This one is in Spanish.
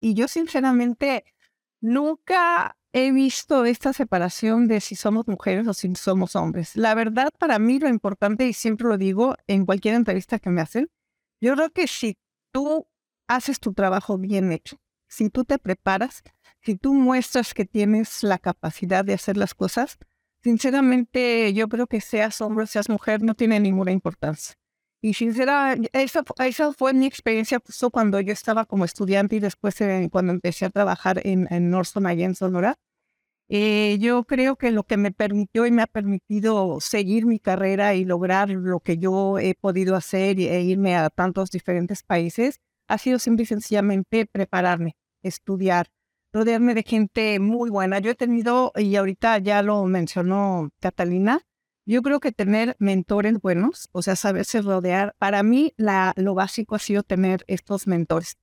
Y yo sinceramente nunca he visto esta separación de si somos mujeres o si somos hombres. La verdad, para mí lo importante, y siempre lo digo en cualquier entrevista que me hacen, yo creo que si tú haces tu trabajo bien hecho, si tú te preparas, si tú muestras que tienes la capacidad de hacer las cosas, sinceramente yo creo que seas hombre o seas mujer no tiene ninguna importancia. Y sinceramente, esa, esa fue mi experiencia justo cuando yo estaba como estudiante y después cuando empecé a trabajar en, en Norton allá en Sonora. Eh, yo creo que lo que me permitió y me ha permitido seguir mi carrera y lograr lo que yo he podido hacer e irme a tantos diferentes países ha sido simple y sencillamente prepararme, estudiar, rodearme de gente muy buena. Yo he tenido, y ahorita ya lo mencionó Catalina, yo creo que tener mentores buenos, o sea, saberse rodear, para mí la, lo básico ha sido tener estos mentores.